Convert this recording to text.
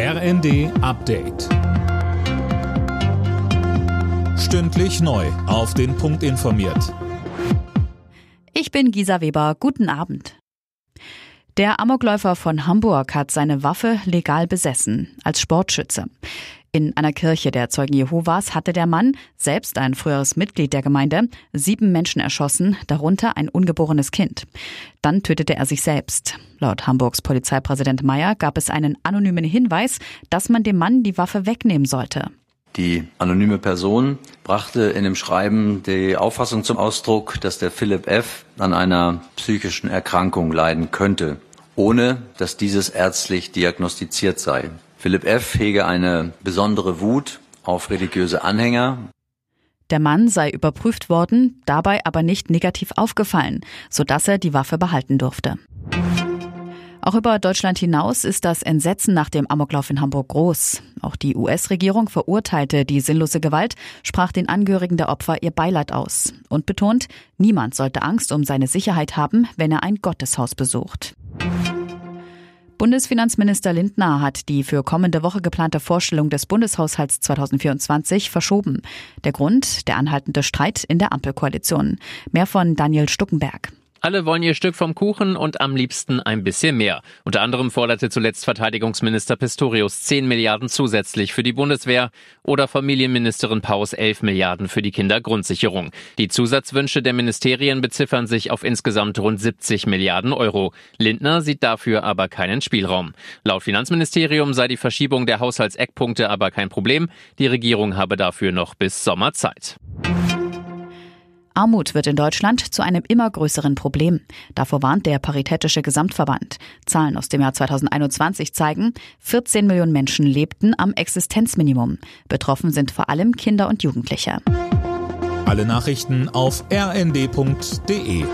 RND Update. Stündlich neu. Auf den Punkt informiert. Ich bin Gisa Weber. Guten Abend. Der Amokläufer von Hamburg hat seine Waffe legal besessen, als Sportschütze. In einer Kirche der Zeugen Jehovas hatte der Mann, selbst ein früheres Mitglied der Gemeinde, sieben Menschen erschossen, darunter ein ungeborenes Kind. Dann tötete er sich selbst. Laut Hamburgs Polizeipräsident Meyer gab es einen anonymen Hinweis, dass man dem Mann die Waffe wegnehmen sollte. Die anonyme Person brachte in dem Schreiben die Auffassung zum Ausdruck, dass der Philipp F. an einer psychischen Erkrankung leiden könnte, ohne dass dieses ärztlich diagnostiziert sei. Philipp F. hege eine besondere Wut auf religiöse Anhänger. Der Mann sei überprüft worden, dabei aber nicht negativ aufgefallen, sodass er die Waffe behalten durfte. Auch über Deutschland hinaus ist das Entsetzen nach dem Amoklauf in Hamburg groß. Auch die US-Regierung verurteilte die sinnlose Gewalt, sprach den Angehörigen der Opfer ihr Beileid aus und betont, niemand sollte Angst um seine Sicherheit haben, wenn er ein Gotteshaus besucht. Bundesfinanzminister Lindner hat die für kommende Woche geplante Vorstellung des Bundeshaushalts 2024 verschoben. Der Grund, der anhaltende Streit in der Ampelkoalition. Mehr von Daniel Stuckenberg. Alle wollen ihr Stück vom Kuchen und am liebsten ein bisschen mehr. Unter anderem forderte zuletzt Verteidigungsminister Pistorius 10 Milliarden zusätzlich für die Bundeswehr oder Familienministerin Paus 11 Milliarden für die Kindergrundsicherung. Die Zusatzwünsche der Ministerien beziffern sich auf insgesamt rund 70 Milliarden Euro. Lindner sieht dafür aber keinen Spielraum. Laut Finanzministerium sei die Verschiebung der Haushaltseckpunkte aber kein Problem. Die Regierung habe dafür noch bis Sommer Zeit. Armut wird in Deutschland zu einem immer größeren Problem. Davor warnt der Paritätische Gesamtverband. Zahlen aus dem Jahr 2021 zeigen, 14 Millionen Menschen lebten am Existenzminimum. Betroffen sind vor allem Kinder und Jugendliche. Alle Nachrichten auf rnd.de